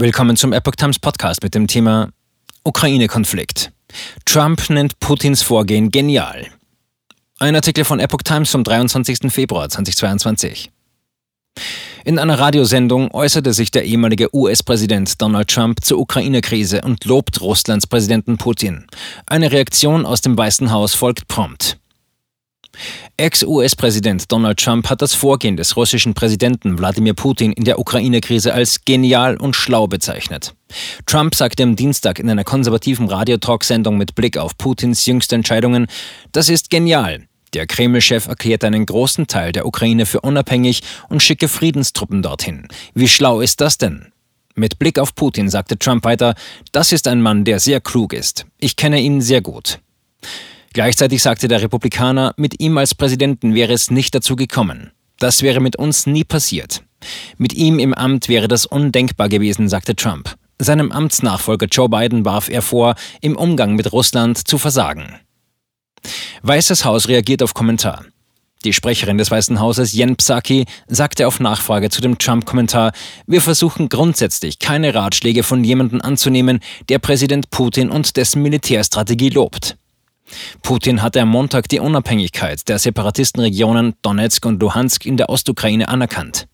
Willkommen zum Epoch Times Podcast mit dem Thema Ukraine-Konflikt. Trump nennt Putins Vorgehen genial. Ein Artikel von Epoch Times vom 23. Februar 2022. In einer Radiosendung äußerte sich der ehemalige US-Präsident Donald Trump zur Ukraine-Krise und lobt Russlands Präsidenten Putin. Eine Reaktion aus dem Weißen Haus folgt prompt. Ex-US-Präsident Donald Trump hat das Vorgehen des russischen Präsidenten Wladimir Putin in der Ukraine-Krise als genial und schlau bezeichnet. Trump sagte am Dienstag in einer konservativen Radiotalksendung mit Blick auf Putins jüngste Entscheidungen, das ist genial. Der Kreml-Chef erklärt einen großen Teil der Ukraine für unabhängig und schicke Friedenstruppen dorthin. Wie schlau ist das denn? Mit Blick auf Putin sagte Trump weiter, das ist ein Mann, der sehr klug ist. Ich kenne ihn sehr gut. Gleichzeitig sagte der Republikaner, mit ihm als Präsidenten wäre es nicht dazu gekommen. Das wäre mit uns nie passiert. Mit ihm im Amt wäre das undenkbar gewesen, sagte Trump. Seinem Amtsnachfolger Joe Biden warf er vor, im Umgang mit Russland zu versagen. Weißes Haus reagiert auf Kommentar. Die Sprecherin des Weißen Hauses, Jen Psaki, sagte auf Nachfrage zu dem Trump-Kommentar, wir versuchen grundsätzlich keine Ratschläge von jemandem anzunehmen, der Präsident Putin und dessen Militärstrategie lobt. Putin hatte am Montag die Unabhängigkeit der Separatistenregionen Donetsk und Luhansk in der Ostukraine anerkannt.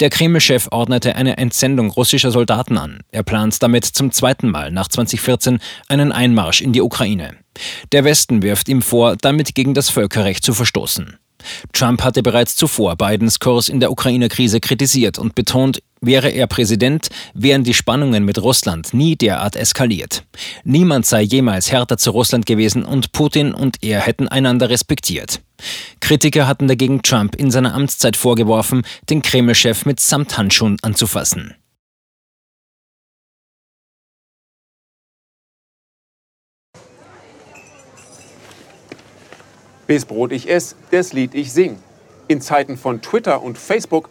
Der Kreml-Chef ordnete eine Entsendung russischer Soldaten an. Er plant damit zum zweiten Mal nach 2014 einen Einmarsch in die Ukraine. Der Westen wirft ihm vor, damit gegen das Völkerrecht zu verstoßen. Trump hatte bereits zuvor Bidens Kurs in der Ukraine-Krise kritisiert und betont, wäre er Präsident, wären die Spannungen mit Russland nie derart eskaliert. Niemand sei jemals härter zu Russland gewesen und Putin und er hätten einander respektiert. Kritiker hatten dagegen Trump in seiner Amtszeit vorgeworfen, den Kreml-Chef mit Samthandschuhen anzufassen. Bis Brot ich ess, das Lied ich sing. In Zeiten von Twitter und Facebook